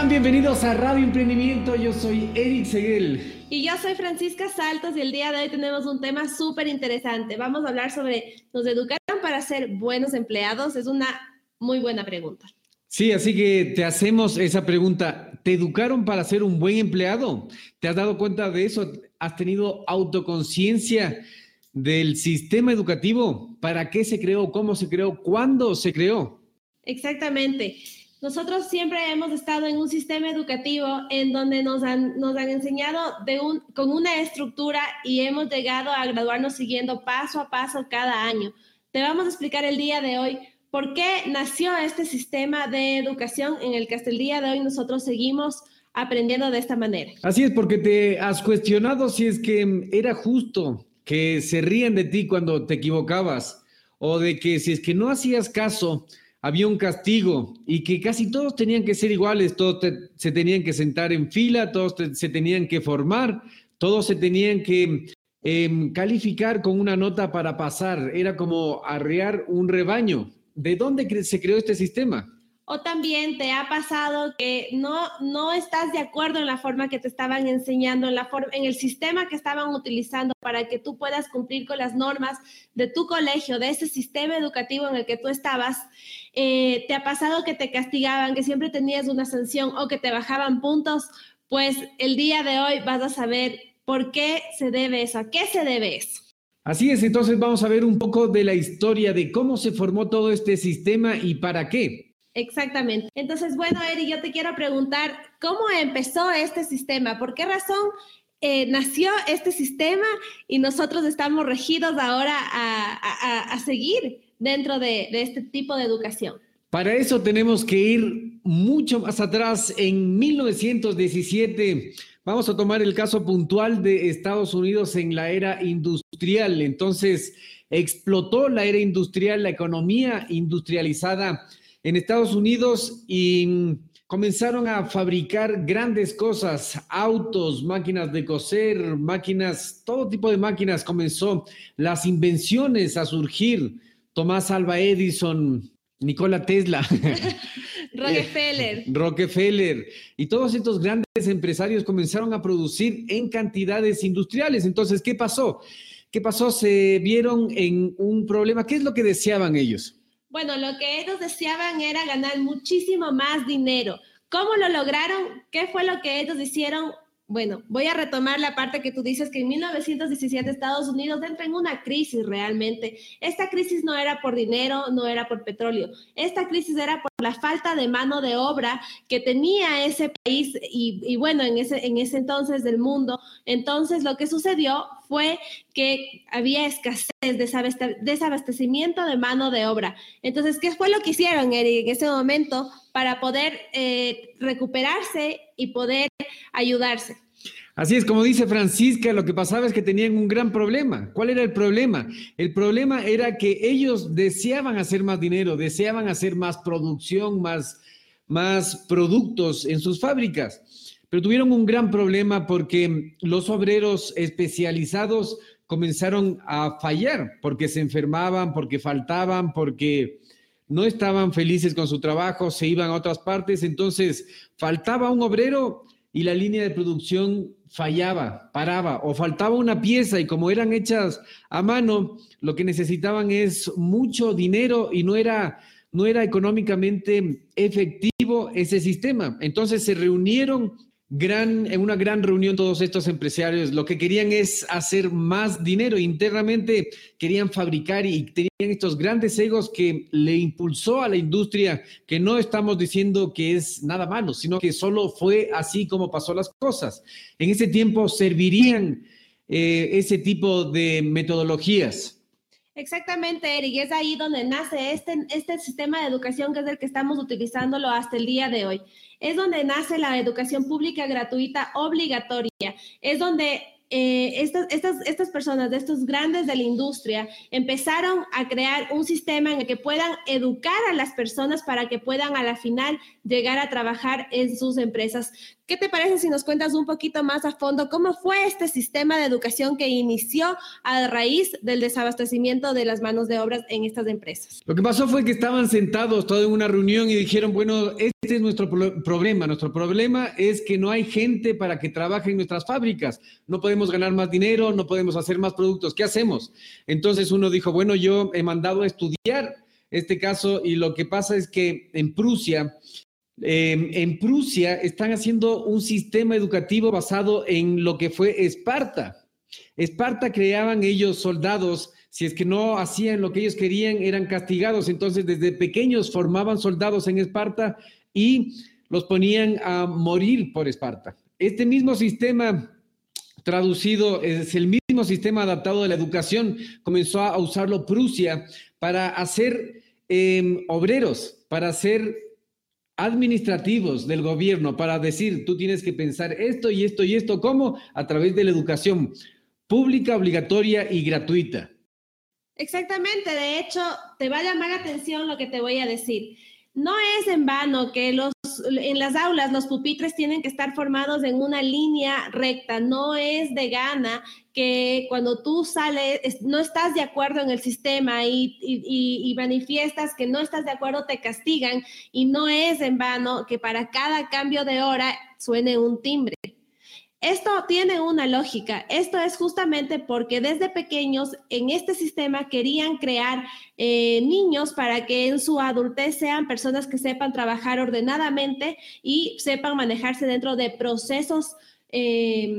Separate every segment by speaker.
Speaker 1: Hola, ¿cómo están? Bienvenidos a Radio Emprendimiento. Yo soy Eric Seguel.
Speaker 2: Y yo soy Francisca Saltos y el día de hoy tenemos un tema súper interesante. Vamos a hablar sobre, ¿nos educaron para ser buenos empleados? Es una muy buena pregunta.
Speaker 1: Sí, así que te hacemos esa pregunta. ¿Te educaron para ser un buen empleado? ¿Te has dado cuenta de eso? ¿Has tenido autoconciencia del sistema educativo? ¿Para qué se creó? ¿Cómo se creó? ¿Cuándo se creó?
Speaker 2: Exactamente. Nosotros siempre hemos estado en un sistema educativo en donde nos han, nos han enseñado de un, con una estructura y hemos llegado a graduarnos siguiendo paso a paso cada año. Te vamos a explicar el día de hoy por qué nació este sistema de educación en el que hasta el día de hoy nosotros seguimos aprendiendo de esta manera.
Speaker 1: Así es, porque te has cuestionado si es que era justo que se rían de ti cuando te equivocabas o de que si es que no hacías caso había un castigo y que casi todos tenían que ser iguales, todos se tenían que sentar en fila, todos se tenían que formar, todos se tenían que em, calificar con una nota para pasar. Era como arrear un rebaño. ¿De dónde se creó este sistema?
Speaker 2: O también te ha pasado que no, no estás de acuerdo en la forma que te estaban enseñando, en, la forma, en el sistema que estaban utilizando para que tú puedas cumplir con las normas de tu colegio, de ese sistema educativo en el que tú estabas. Eh, te ha pasado que te castigaban, que siempre tenías una sanción o que te bajaban puntos. Pues el día de hoy vas a saber por qué se debe eso, a qué se debe eso.
Speaker 1: Así es, entonces vamos a ver un poco de la historia de cómo se formó todo este sistema y para qué.
Speaker 2: Exactamente. Entonces, bueno, Eri, yo te quiero preguntar, ¿cómo empezó este sistema? ¿Por qué razón eh, nació este sistema y nosotros estamos regidos ahora a, seguir dentro de, de este tipo de educación?
Speaker 1: Para eso tenemos que ir mucho más atrás. En 1917, vamos a tomar el caso puntual de Estados Unidos en la era industrial. Entonces, explotó la era industrial, la economía industrializada en Estados Unidos y comenzaron a fabricar grandes cosas, autos, máquinas de coser, máquinas, todo tipo de máquinas comenzó, las invenciones a surgir. Tomás Alba Edison, Nikola Tesla,
Speaker 2: Rockefeller.
Speaker 1: Rockefeller y todos estos grandes empresarios comenzaron a producir en cantidades industriales. Entonces, ¿qué pasó? ¿Qué pasó? Se vieron en un problema. ¿Qué es lo que deseaban ellos?
Speaker 2: Bueno, lo que ellos deseaban era ganar muchísimo más dinero. ¿Cómo lo lograron? ¿Qué fue lo que ellos hicieron? Bueno, voy a retomar la parte que tú dices que en 1917 Estados Unidos entra en una crisis realmente. Esta crisis no era por dinero, no era por petróleo. Esta crisis era por la falta de mano de obra que tenía ese país y, bueno, en ese, en ese entonces del mundo. Entonces lo que sucedió fue que había escasez, desabastecimiento de mano de obra. Entonces, ¿qué fue lo que hicieron, Eric, en ese momento para poder eh, recuperarse y poder ayudarse.
Speaker 1: Así es, como dice Francisca, lo que pasaba es que tenían un gran problema. ¿Cuál era el problema? El problema era que ellos deseaban hacer más dinero, deseaban hacer más producción, más, más productos en sus fábricas, pero tuvieron un gran problema porque los obreros especializados comenzaron a fallar, porque se enfermaban, porque faltaban, porque no estaban felices con su trabajo, se iban a otras partes, entonces faltaba un obrero y la línea de producción fallaba, paraba o faltaba una pieza y como eran hechas a mano, lo que necesitaban es mucho dinero y no era no era económicamente efectivo ese sistema. Entonces se reunieron gran, en una gran reunión todos estos empresarios lo que querían es hacer más dinero internamente, querían fabricar y tenían estos grandes egos que le impulsó a la industria, que no estamos diciendo que es nada malo, sino que solo fue así como pasó las cosas. En ese tiempo servirían eh, ese tipo de metodologías.
Speaker 2: Exactamente, Eric, es ahí donde nace este, este sistema de educación que es el que estamos utilizándolo hasta el día de hoy. Es donde nace la educación pública gratuita obligatoria. Es donde eh, estas, estas, estas personas, de estos grandes de la industria, empezaron a crear un sistema en el que puedan educar a las personas para que puedan a la final llegar a trabajar en sus empresas. ¿Qué te parece si nos cuentas un poquito más a fondo cómo fue este sistema de educación que inició a raíz del desabastecimiento de las manos de obras en estas empresas?
Speaker 1: Lo que pasó fue que estaban sentados todos en una reunión y dijeron, bueno, este es nuestro problema. Nuestro problema es que no hay gente para que trabaje en nuestras fábricas. No podemos ganar más dinero, no podemos hacer más productos. ¿Qué hacemos? Entonces uno dijo, bueno, yo he mandado a estudiar este caso y lo que pasa es que en Prusia Em, en Prusia están haciendo un sistema educativo basado en lo que fue Esparta. Esparta creaban ellos soldados, si es que no hacían lo que ellos querían, eran castigados. Entonces, desde pequeños formaban soldados en Esparta y los ponían a morir por Esparta. Este mismo sistema traducido es el mismo sistema adaptado de la educación, comenzó a usarlo Prusia para hacer em, obreros, para hacer administrativos del gobierno para decir, tú tienes que pensar esto y esto y esto, ¿cómo? A través de la educación pública, obligatoria y gratuita.
Speaker 2: Exactamente, de hecho, te va a llamar la atención lo que te voy a decir. No es en vano que los, en las aulas los pupitres tienen que estar formados en una línea recta, no es de gana que cuando tú sales, no estás de acuerdo en el sistema y, y, manifiestas que no estás de acuerdo, te castigan y no es en vano que para cada cambio de hora suene un timbre. Esto tiene una lógica. Esto es justamente porque desde pequeños en este sistema querían crear eh, niños para que en su adultez sean personas que sepan trabajar ordenadamente y sepan manejarse dentro de procesos eh,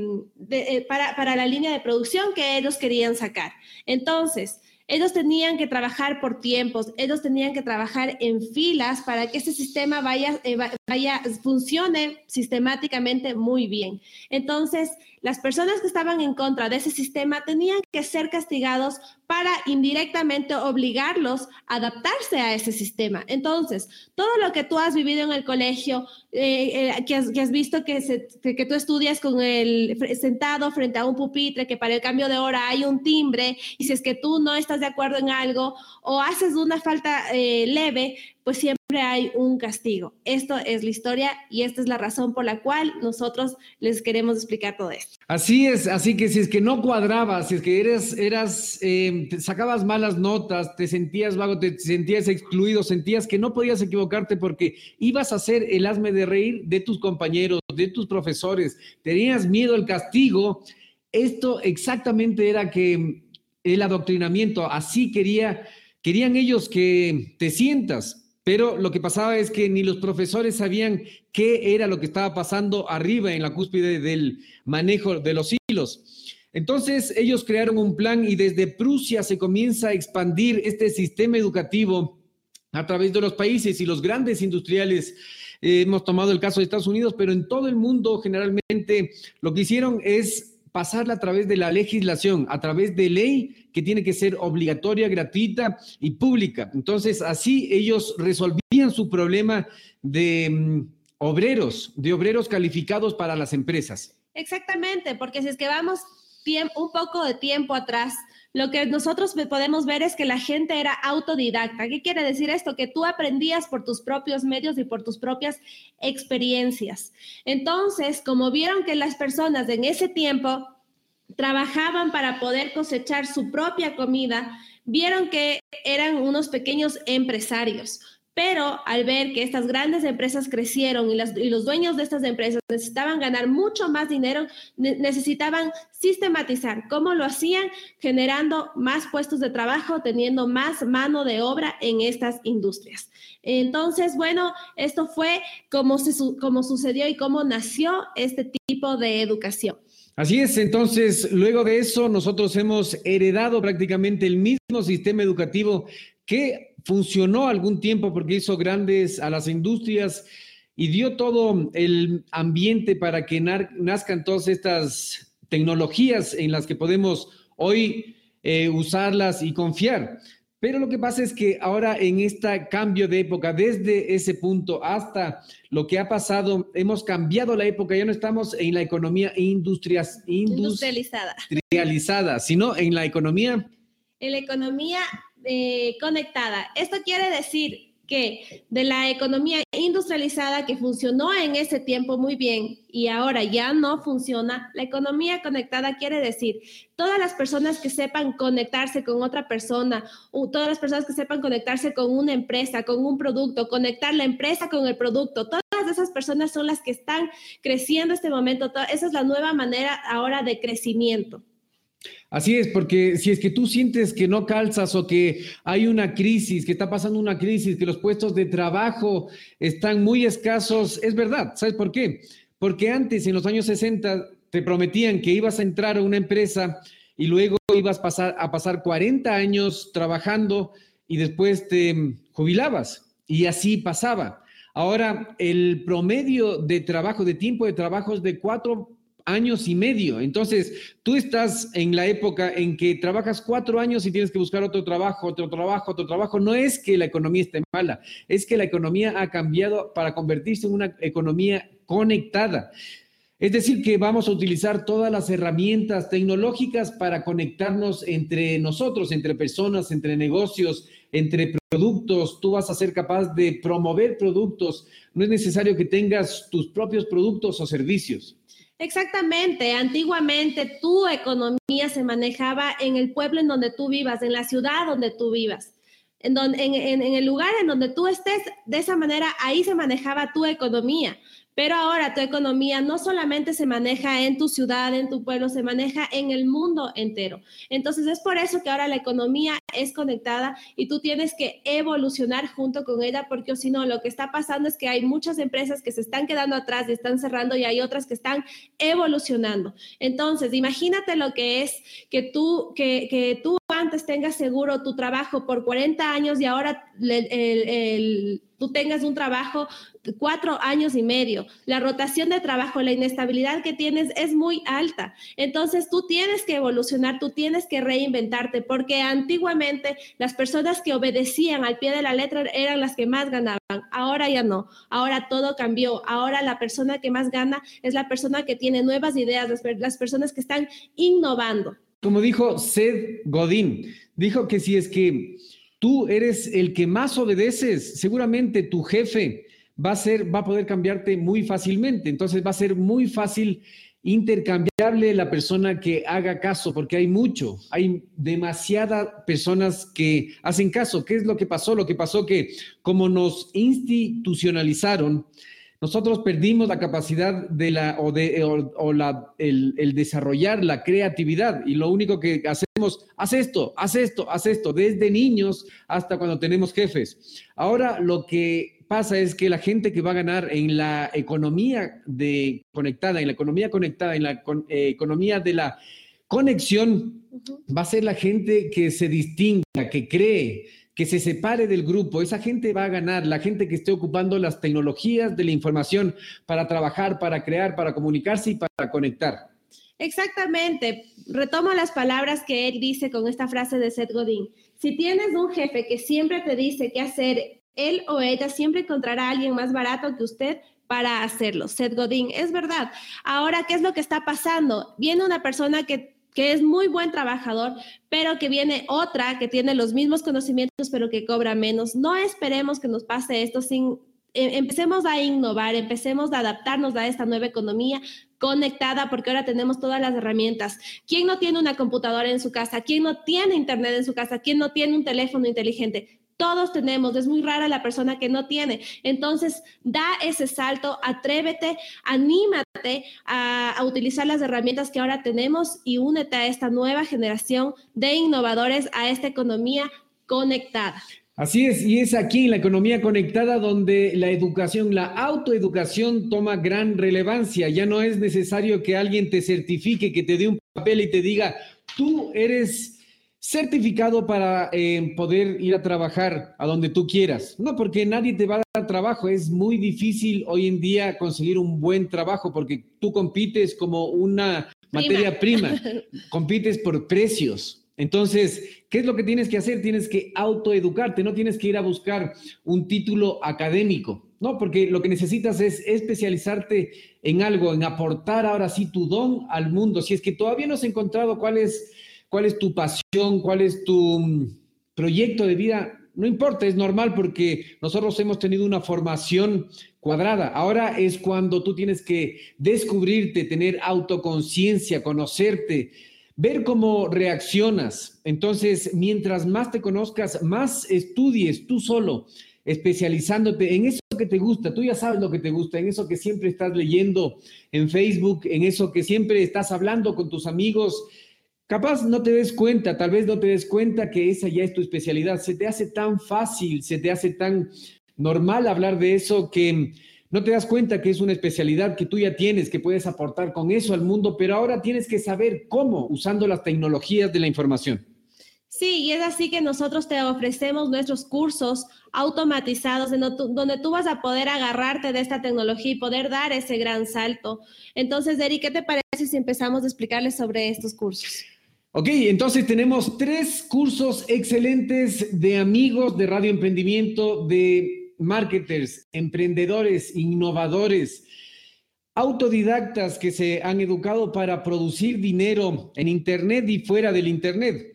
Speaker 2: eh, para, para la línea de producción que ellos querían sacar. Entonces, ellos tenían que trabajar por tiempos, ellos tenían que trabajar en filas para que ese sistema vaya, eh, vaya, funcione sistemáticamente muy bien. Entonces, las personas que estaban en contra de ese sistema tenían que ser castigados para indirectamente obligarlos a adaptarse a ese sistema. Entonces, todo lo que tú has vivido en el colegio, eh, eh, que, has, visto que, tú estudias con el sentado frente a un pupitre, que para el cambio de hora hay un timbre, y si es que tú no estás de acuerdo en algo o haces una falta eh, leve, pues siempre hay un castigo. Esto es la historia y esta es la razón por la cual nosotros les queremos explicar todo esto.
Speaker 1: Así es, así que si es que no cuadrabas, si es que eres, eras, em, sacabas malas notas, te sentías vago, te sentías excluido, sentías que no podías equivocarte porque ibas a ser el hazme de reír de tus compañeros, de tus profesores, tenías miedo al castigo. Esto exactamente era que el adoctrinamiento, así quería, querían ellos que te sientas, pero lo que pasaba es que ni los profesores sabían qué era lo que estaba pasando arriba en la cúspide del manejo de los hilos. Entonces ellos crearon un plan y desde Prusia se comienza a expandir este sistema educativo a través de los países y los grandes industriales. Eh, hemos tomado el caso de Estados Unidos, pero en todo el mundo generalmente lo que hicieron es pasarla a través de la legislación, a través de ley que tiene que ser obligatoria, gratuita y pública. Entonces, así ellos resolvían su problema de mm, obreros, de obreros calificados para las empresas.
Speaker 2: Exactamente, porque si es que vamos un poco de tiempo atrás, lo que nosotros podemos ver es que la gente era autodidacta. ¿Qué quiere decir esto? Que tú aprendías por tus propios medios y por tus propias experiencias. Entonces, como vieron que las personas en ese tiempo trabajaban para poder cosechar su propia comida, vieron que eran unos pequeños empresarios. Pero al ver que estas grandes empresas crecieron y, los dueños de estas empresas necesitaban ganar mucho más dinero, necesitaban sistematizar cómo lo hacían, generando más puestos de trabajo, teniendo más mano de obra en estas industrias. Entonces, bueno, esto fue como, como sucedió y cómo nació este tipo de educación.
Speaker 1: Así es, entonces, luego de eso, nosotros hemos heredado prácticamente el mismo sistema educativo que funcionó algún tiempo porque hizo grandes a las industrias y dio todo el ambiente para que nazcan todas estas tecnologías en las que podemos hoy eh, usarlas y confiar. Pero lo que pasa es que ahora en este cambio de época, desde ese punto hasta lo que ha pasado, hemos cambiado la época, ya no estamos en la economía industrias,
Speaker 2: industrializada.
Speaker 1: industrializada, sino en la economía.
Speaker 2: En la economía eh, conectada. Esto quiere decir que de la economía industrializada que funcionó en ese tiempo muy bien y ahora ya no funciona, la economía conectada quiere decir todas las personas que sepan conectarse con otra persona, o todas las personas que sepan conectarse con una empresa, con un producto, conectar la empresa con el producto, todas esas personas son las que están creciendo este momento, esa es la nueva manera ahora de crecimiento.
Speaker 1: Así es, porque si es que tú sientes que no calzas o que hay una crisis, que está pasando una crisis, que los puestos de trabajo están muy escasos, es verdad. ¿Sabes por qué? Porque antes, en los años 60, te prometían que ibas a entrar a una empresa y luego ibas a pasar, a pasar 40 años trabajando y después te jubilabas. Y así pasaba. Ahora, el promedio de trabajo, de tiempo de trabajo es de cuatro años y medio. Entonces, tú estás en la época en que trabajas cuatro años y tienes que buscar otro trabajo, otro trabajo, otro trabajo. No es que la economía esté mala, es que la economía ha cambiado para convertirse en una economía conectada. Es decir, que vamos a utilizar todas las herramientas tecnológicas para conectarnos entre nosotros, entre personas, entre negocios, entre productos. Tú vas a ser capaz de promover productos. No es necesario que tengas tus propios productos o servicios.
Speaker 2: Exactamente, antiguamente tu economía se manejaba en el pueblo en donde tú vivas, en la ciudad donde tú vivas. En, donde, en, el lugar en donde tú estés, de esa manera ahí se manejaba tu economía. Pero ahora tu economía no solamente se maneja en tu ciudad, en tu pueblo, se maneja en el mundo entero. Entonces es por eso que ahora la economía es conectada y tú tienes que evolucionar junto con ella, porque si no, lo que está pasando es que hay muchas empresas que se están quedando atrás y están cerrando y hay otras que están evolucionando. Entonces, imagínate lo que es que tú, que, que tú antes tengas seguro tu trabajo por 40 años y ahora tú tengas un trabajo cuatro años y medio. La rotación de trabajo, la inestabilidad que tienes es muy alta. Entonces tú tienes que evolucionar, tú tienes que reinventarte, porque antiguamente las personas que obedecían al pie de la letra eran las que más ganaban. Ahora ya no. Ahora todo cambió. Ahora la persona que más gana es la persona que tiene nuevas ideas, las personas que están innovando.
Speaker 1: Como dijo Seth Godin, dijo que si es que tú eres el que más obedeces, seguramente tu jefe va a ser, va a poder cambiarte muy fácilmente. Entonces va a ser muy fácil intercambiable la persona que haga caso, porque hay mucho, hay demasiadas personas que hacen caso. ¿Qué es lo que pasó? Lo que pasó que como nos institucionalizaron, nosotros perdimos la capacidad de la o de la, el, el, desarrollar la creatividad y lo único que hacemos, haz esto, haz esto, haz esto, desde niños hasta cuando tenemos jefes. Ahora lo que pasa es que la gente que va a ganar en la economía de conectada, en la economía conectada, en la eh, economía de la conexión, va a ser la gente que se distinga, que cree, que se separe del grupo, esa gente va a ganar, la gente que esté ocupando las tecnologías de la información para trabajar, para crear, para comunicarse y para conectar.
Speaker 2: Exactamente. Retomo las palabras que él dice con esta frase de Seth Godin. Si tienes un jefe que siempre te dice qué hacer, él o ella siempre encontrará a alguien más barato que usted para hacerlo. Seth Godin, es verdad. Ahora, ¿qué es lo que está pasando? Viene una persona que que es muy buen trabajador, pero que viene otra que tiene los mismos conocimientos, pero que cobra menos. No esperemos que nos pase esto sin... Eh, empecemos a innovar, empecemos a adaptarnos a esta nueva economía conectada, porque ahora tenemos todas las herramientas. ¿Quién no tiene una computadora en su casa? ¿Quién no tiene internet en su casa? ¿Quién no tiene un teléfono inteligente? Todos tenemos, es muy rara la persona que no tiene. Entonces, da ese salto, atrévete, anímate a, utilizar las herramientas que ahora tenemos y únete a esta nueva generación de innovadores, a esta economía conectada.
Speaker 1: Así es, y es aquí en la economía conectada donde la educación, la autoeducación toma gran relevancia. Ya no es necesario que alguien te certifique, que te dé un papel y te diga, tú eres certificado para eh, poder ir a trabajar a donde tú quieras. No, porque nadie te va a dar trabajo. Es muy difícil hoy en día conseguir un buen trabajo porque tú compites como una materia prima, compites por precios. Entonces, ¿qué es lo que tienes que hacer? Tienes que autoeducarte, no tienes que ir a buscar un título académico, no, porque lo que necesitas es especializarte en algo, en aportar ahora sí tu don al mundo. Si es que todavía no has encontrado cuál es, cuál es tu pasión, cuál es tu mm, proyecto de vida, no importa, es normal porque nosotros hemos tenido una formación cuadrada. Ahora es cuando tú tienes que descubrirte, tener autoconciencia, conocerte, ver cómo reaccionas. Entonces, mientras más te conozcas, más estudies tú solo, especializándote en eso que te gusta. Tú ya sabes lo que te gusta, en eso que siempre estás leyendo en Facebook, en eso que siempre estás hablando con tus amigos. Capaz no te des cuenta, tal vez no te des cuenta que esa ya es tu especialidad. Se te hace tan fácil, se te hace tan normal hablar de eso que no te das cuenta que es una especialidad que tú ya tienes, que puedes aportar con eso al mundo, pero ahora tienes que saber cómo usando las tecnologías de la información.
Speaker 2: Sí, y es así que nosotros te ofrecemos nuestros cursos automatizados donde tú vas a poder agarrarte de esta tecnología y poder dar ese gran salto. Entonces, Eric, ¿qué te parece si empezamos a explicarles sobre estos cursos?
Speaker 1: Ok, entonces tenemos tres cursos excelentes de amigos de Radio Emprendimiento, de marketers, emprendedores, innovadores, autodidactas que se han educado para producir dinero en Internet y fuera del Internet.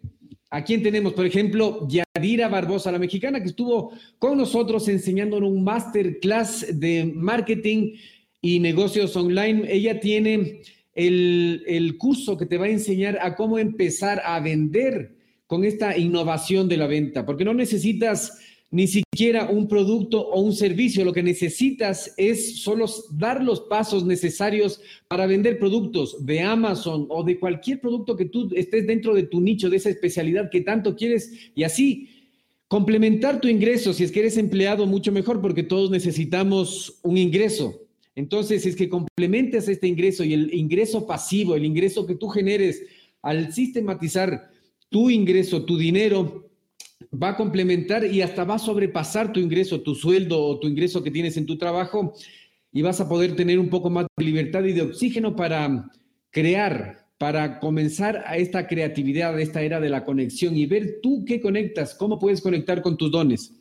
Speaker 1: ¿A quién tenemos? Por ejemplo, Yadira Barbosa, la mexicana, que estuvo con nosotros enseñándonos un masterclass de marketing y negocios online. Ella tiene el, curso que te va a enseñar a cómo empezar a vender con esta innovación de la venta, porque no necesitas ni siquiera un producto o un servicio. Lo que necesitas es solo dar los pasos necesarios para vender productos de Amazon o de cualquier producto que tú estés dentro de tu nicho, de esa especialidad que tanto quieres y así complementar tu ingreso. Si es que eres empleado, mucho mejor porque todos necesitamos un ingreso. Entonces, es que complementas este ingreso y el ingreso pasivo, el ingreso que tú generes al sistematizar tu ingreso, tu dinero, va a complementar y hasta va a sobrepasar tu ingreso, tu sueldo o tu ingreso que tienes en tu trabajo y vas a poder tener un poco más de libertad y de oxígeno para crear, para comenzar a esta creatividad, a esta era de la conexión y ver tú qué conectas, cómo puedes conectar con tus dones.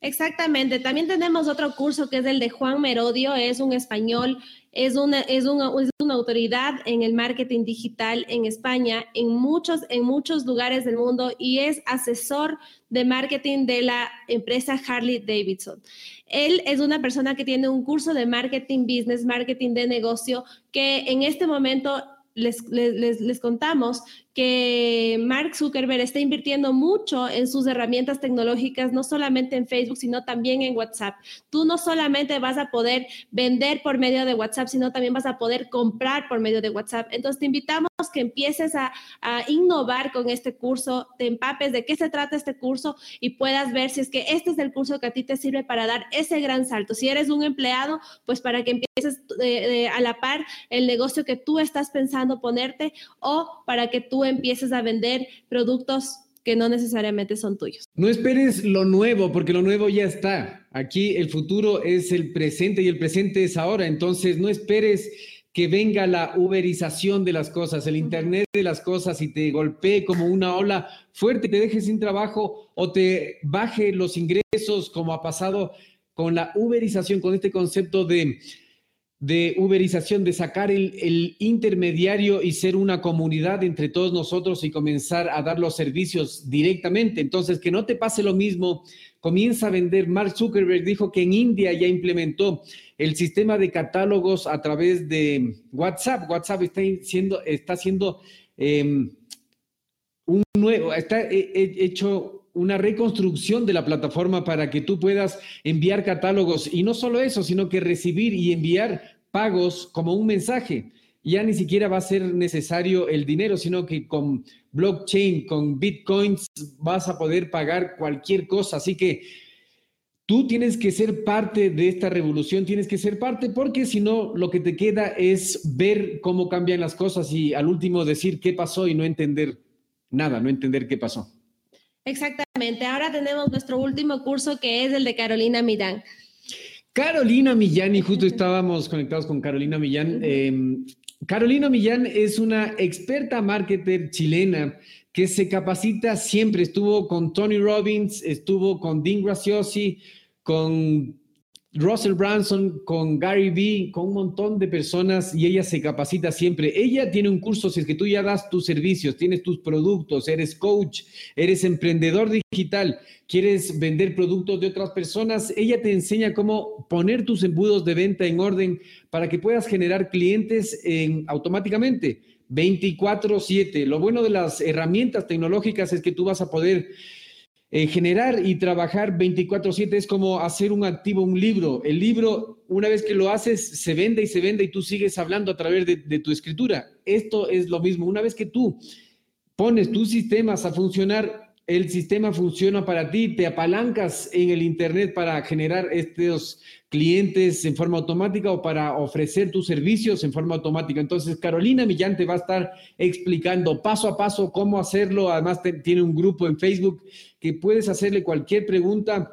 Speaker 2: Exactamente. También tenemos otro curso que es el de Juan Merodio, es un español, es una, es una, es una autoridad en el marketing digital en España, en muchos, en muchos lugares del mundo y es asesor de marketing de la empresa Harley Davidson. Él es una persona que tiene un curso de marketing business, marketing de negocio, que en este momento les, les, les, contamos que Mark Zuckerberg está invirtiendo mucho en sus herramientas tecnológicas, no solamente en Facebook, sino también en WhatsApp. Tú no solamente vas a poder vender por medio de WhatsApp, sino también vas a poder comprar por medio de WhatsApp. Entonces te invitamos que empieces a, a innovar con este curso, te empapes de qué se trata este curso y puedas ver si es que este es el curso que a ti te sirve para dar ese gran salto. Si eres un empleado, pues para que empieces eh, a la par el negocio que tú estás pensando ponerte o para que tú empieces a vender productos que no necesariamente son tuyos.
Speaker 1: No esperes lo nuevo, porque lo nuevo ya está. Aquí el futuro es el presente y el presente es ahora. Entonces, no esperes que venga la uberización de las cosas, el Internet de las cosas y te golpee como una ola fuerte, te deje sin trabajo o te baje los ingresos, como ha pasado con la uberización, con este concepto de de uberización, de sacar el, intermediario y ser una comunidad entre todos nosotros y comenzar a dar los servicios directamente. Entonces, que no te pase lo mismo, comienza a vender. Mark Zuckerberg dijo que en India ya implementó el sistema de catálogos a través de WhatsApp. WhatsApp está siendo, está haciendo em, un nuevo, está hecho una reconstrucción de la plataforma para que tú puedas enviar catálogos y no solo eso, sino que recibir y enviar pagos como un mensaje. Ya ni siquiera va a ser necesario el dinero, sino que con blockchain, con bitcoins, vas a poder pagar cualquier cosa. Así que tú tienes que ser parte de esta revolución, tienes que ser parte, porque si no, lo que te queda es ver cómo cambian las cosas y al último decir qué pasó y no entender nada, no entender qué pasó.
Speaker 2: Exactamente. Ahora tenemos nuestro último curso que es el de Carolina Millán.
Speaker 1: Carolina Millán, y justo estábamos conectados con Carolina Millán. Em, Carolina Millán es una experta marketer chilena que se capacita siempre. Estuvo con Tony Robbins, estuvo con Dean Graciosi, con Russell Branson, con Gary Vee, con un montón de personas y ella se capacita siempre. Ella tiene un curso, si es que tú ya das tus servicios, tienes tus productos, eres coach, eres emprendedor digital, quieres vender productos de otras personas, ella te enseña cómo poner tus embudos de venta en orden para que puedas generar clientes en, automáticamente. 24/7. Lo bueno de las herramientas tecnológicas es que tú vas a poder eh, generar y trabajar 24/7 es como hacer un activo, un libro. El libro, una vez que lo haces, se vende y se vende y tú sigues hablando a través de, de tu escritura. Esto es lo mismo. Una vez que tú pones tus sistemas a funcionar, el sistema funciona para ti, te apalancas en el Internet para generar estos clientes en forma automática o para ofrecer tus servicios en forma automática. Entonces, Carolina Millán te va a estar explicando paso a paso cómo hacerlo. Además, tiene un grupo en Facebook que puedes hacerle cualquier pregunta.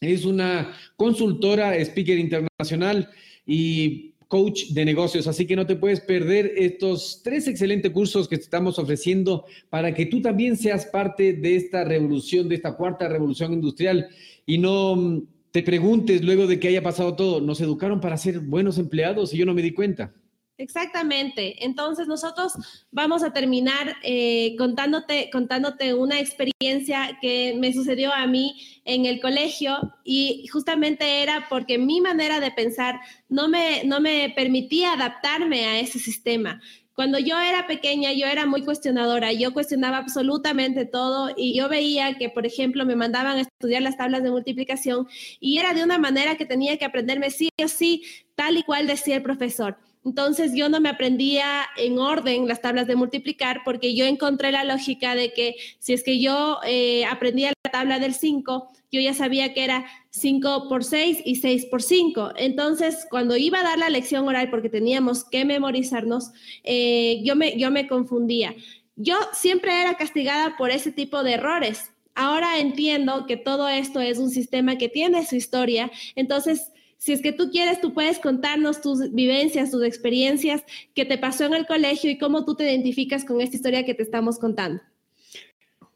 Speaker 1: Es una consultora, speaker internacional y coach de negocios. Así que no te puedes perder estos tres excelentes cursos que te estamos ofreciendo para que tú también seas parte de esta revolución, de esta cuarta revolución industrial y no mm, te preguntes luego de que haya pasado todo, nos educaron para ser buenos empleados y yo no me di cuenta.
Speaker 2: Exactamente. Entonces nosotros vamos a terminar eh, contándote, contándote una experiencia que me sucedió a mí en el colegio y justamente era porque mi manera de pensar no me, no me permitía adaptarme a ese sistema. Cuando yo era pequeña, yo era muy cuestionadora, yo cuestionaba absolutamente todo y yo veía que, por ejemplo, me mandaban a estudiar las tablas de multiplicación y era de una manera que tenía que aprenderme sí o sí, tal y cual decía el profesor. Entonces yo no me aprendía en orden las tablas de multiplicar porque yo encontré la lógica de que si es que yo eh, aprendía la tabla del 5, yo ya sabía que era 5 por 6 y 6 por 5. Entonces, cuando iba a dar la lección oral, porque teníamos que memorizarnos, eh, yo, me, yo me confundía. Yo siempre era castigada por ese tipo de errores. Ahora entiendo que todo esto es un sistema que tiene su historia. Entonces, si es que tú quieres, tú puedes contarnos tus vivencias, tus experiencias, qué te pasó en el colegio y cómo tú te identificas con esta historia que te estamos contando.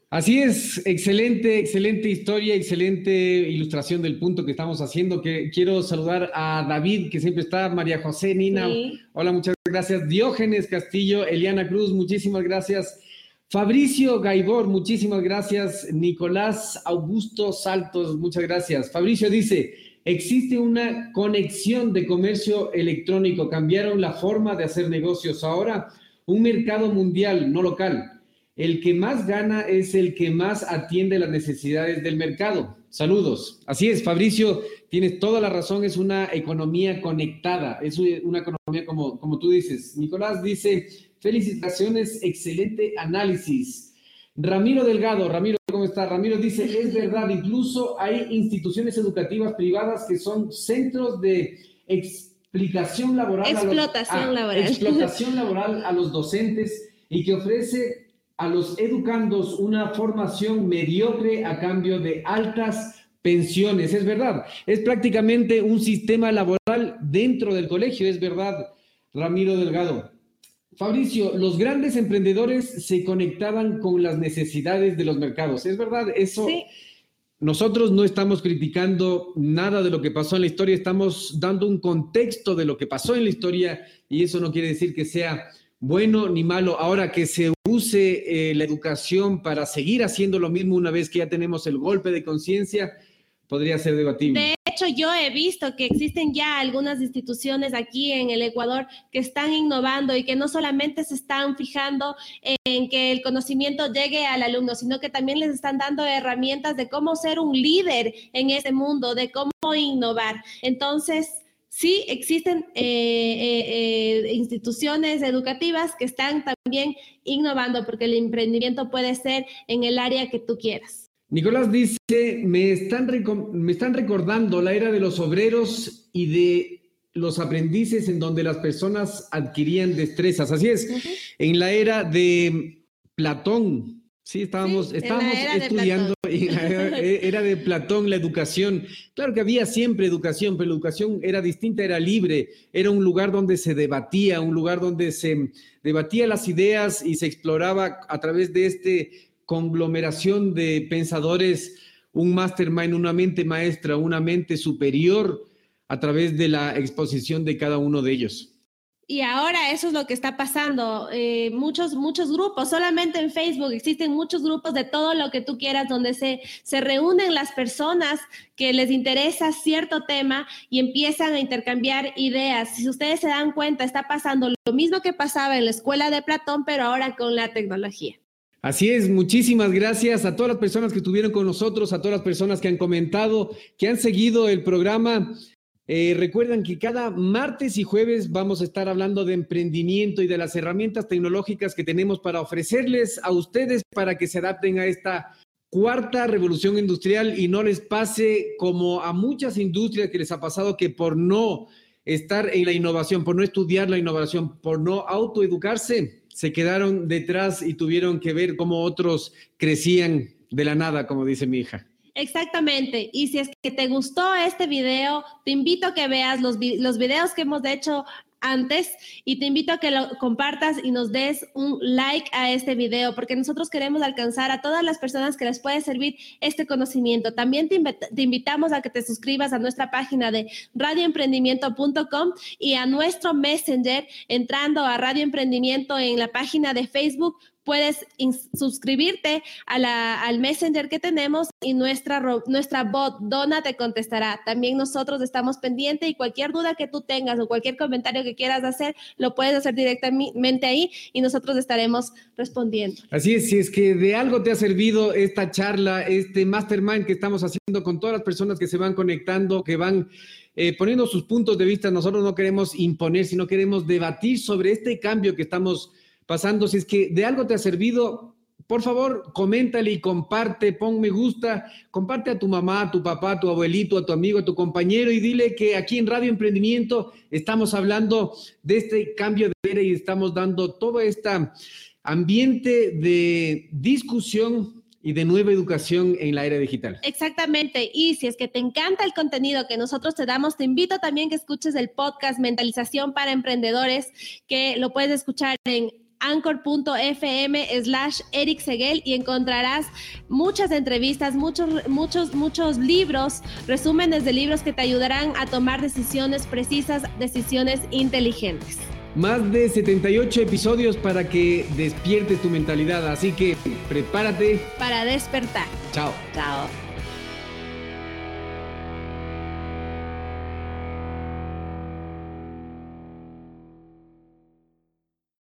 Speaker 1: Así es, excelente, excelente historia, excelente ilustración del punto que estamos haciendo. Que quiero saludar a David, que siempre está, María José, Nina. Hola, muchas gracias. Diógenes Castillo, Eliana Cruz, muchísimas gracias. Fabricio Gaibor, muchísimas gracias. Nicolás Augusto Saltos, muchas gracias. Fabricio dice, existe una conexión de comercio electrónico, cambiaron la forma de hacer negocios. Ahora, un mercado mundial, no local. El que más gana es el que más atiende las necesidades del mercado. Saludos. Así es, Fabricio, tienes toda la razón, es una economía conectada, es una economía como, como tú dices. Nicolás dice, felicitaciones, excelente análisis. Ramiro Delgado, Ramiro, ¿cómo está? Ramiro dice, es verdad, incluso hay instituciones educativas privadas que son centros de explicación laboral.
Speaker 2: Explotación a
Speaker 1: los,
Speaker 2: laboral.
Speaker 1: Explotación laboral a los docentes y que ofrece a los educandos una formación mediocre a cambio de altas pensiones. Es verdad, es prácticamente un sistema laboral dentro del colegio, es verdad, Ramiro Delgado. Fabricio, los grandes emprendedores se conectaban con las necesidades de los mercados. ¿Es verdad eso? Nosotros no estamos criticando nada de lo que pasó en la historia, estamos dando un contexto de lo que pasó en la historia y eso no quiere decir que sea bueno ni malo. Ahora que se use eh, la educación para seguir haciendo lo mismo una vez que ya tenemos el golpe de conciencia, podría ser debatible.
Speaker 2: De hecho, yo he visto que existen ya algunas instituciones aquí en el Ecuador que están innovando y que no solamente se están fijando en que el conocimiento llegue al alumno, sino que también les están dando herramientas de cómo ser un líder en ese mundo, de cómo innovar. Entonces, sí existen eh, eh, eh, instituciones educativas que están también innovando porque el emprendimiento puede ser en el área que tú quieras.
Speaker 1: Nicolás dice, me están, me están recordando la era de los obreros y de los aprendices en donde las personas adquirían destrezas. Así es, en la era de Platón, Sí, estábamos, estábamos estudiando, era de Platón la educación. Claro que había siempre educación, pero la educación era distinta, era libre, era un lugar donde se debatía, un lugar donde se debatía las ideas y se exploraba a través de este conglomeración de pensadores, un mastermind, una mente maestra, una mente superior a través de la exposición de cada uno de ellos.
Speaker 2: Y ahora eso es lo que está pasando. Eh, muchos, muchos grupos, solamente en Facebook existen muchos grupos de todo lo que tú quieras, donde se, se reúnen las personas que les interesa cierto tema y empiezan a intercambiar ideas. Si ustedes se dan cuenta, está pasando lo mismo que pasaba en la escuela de Platón, pero ahora con la tecnología.
Speaker 1: Así es, muchísimas gracias a todas las personas que estuvieron con nosotros, a todas las personas que han comentado, que han seguido el programa. Eh, recuerdan que cada martes y jueves vamos a estar hablando de emprendimiento y de las herramientas tecnológicas que tenemos para ofrecerles a ustedes para que se adapten a esta cuarta revolución industrial y no les pase como a muchas industrias que les ha pasado que por no estar en la innovación, por no estudiar la innovación, por no autoeducarse, se quedaron detrás y tuvieron que ver cómo otros crecían de la nada, como dice mi hija.
Speaker 2: Exactamente. Y si es que te gustó este video, te invito a que veas los, los videos que hemos hecho antes y te invito a que lo compartas y nos des un like a este video porque nosotros queremos alcanzar a todas las personas que les puede servir este conocimiento. También te, te invitamos a que te suscribas a nuestra página de radioemprendimiento.com y a nuestro Messenger entrando a Radio Emprendimiento en la página de Facebook puedes suscribirte a la, al Messenger que tenemos y nuestra, nuestra bot Donna te contestará. También nosotros estamos pendientes y cualquier duda que tú tengas o cualquier comentario que quieras hacer, lo puedes hacer directamente ahí y nosotros estaremos respondiendo.
Speaker 1: Así es, si es que de algo te ha servido esta charla, este mastermind que estamos haciendo con todas las personas que se van conectando, que van... Eh, poniendo sus puntos de vista, nosotros no queremos imponer, sino queremos debatir sobre este cambio que estamos pasando. Si es que de algo te ha servido, por favor, coméntale y comparte, pon me gusta, comparte a tu mamá, a tu papá, a tu abuelito, a tu amigo, a tu compañero y dile que aquí en Radio Emprendimiento estamos hablando de este cambio de era y estamos dando todo este ambiente de discusión y de nueva educación en la era digital.
Speaker 2: Exactamente. Y si es que te encanta el contenido que nosotros te damos, te invito también que escuches el podcast Mentalización para Emprendedores, que lo puedes escuchar en anchor.fm slash Eric Seguel y encontrarás muchas entrevistas, muchos, muchos, muchos libros, resúmenes de libros que te ayudarán a tomar decisiones precisas, decisiones inteligentes.
Speaker 1: Más de 78 episodios para que despiertes tu mentalidad, así que prepárate
Speaker 2: para despertar.
Speaker 1: Chao.
Speaker 2: Chao.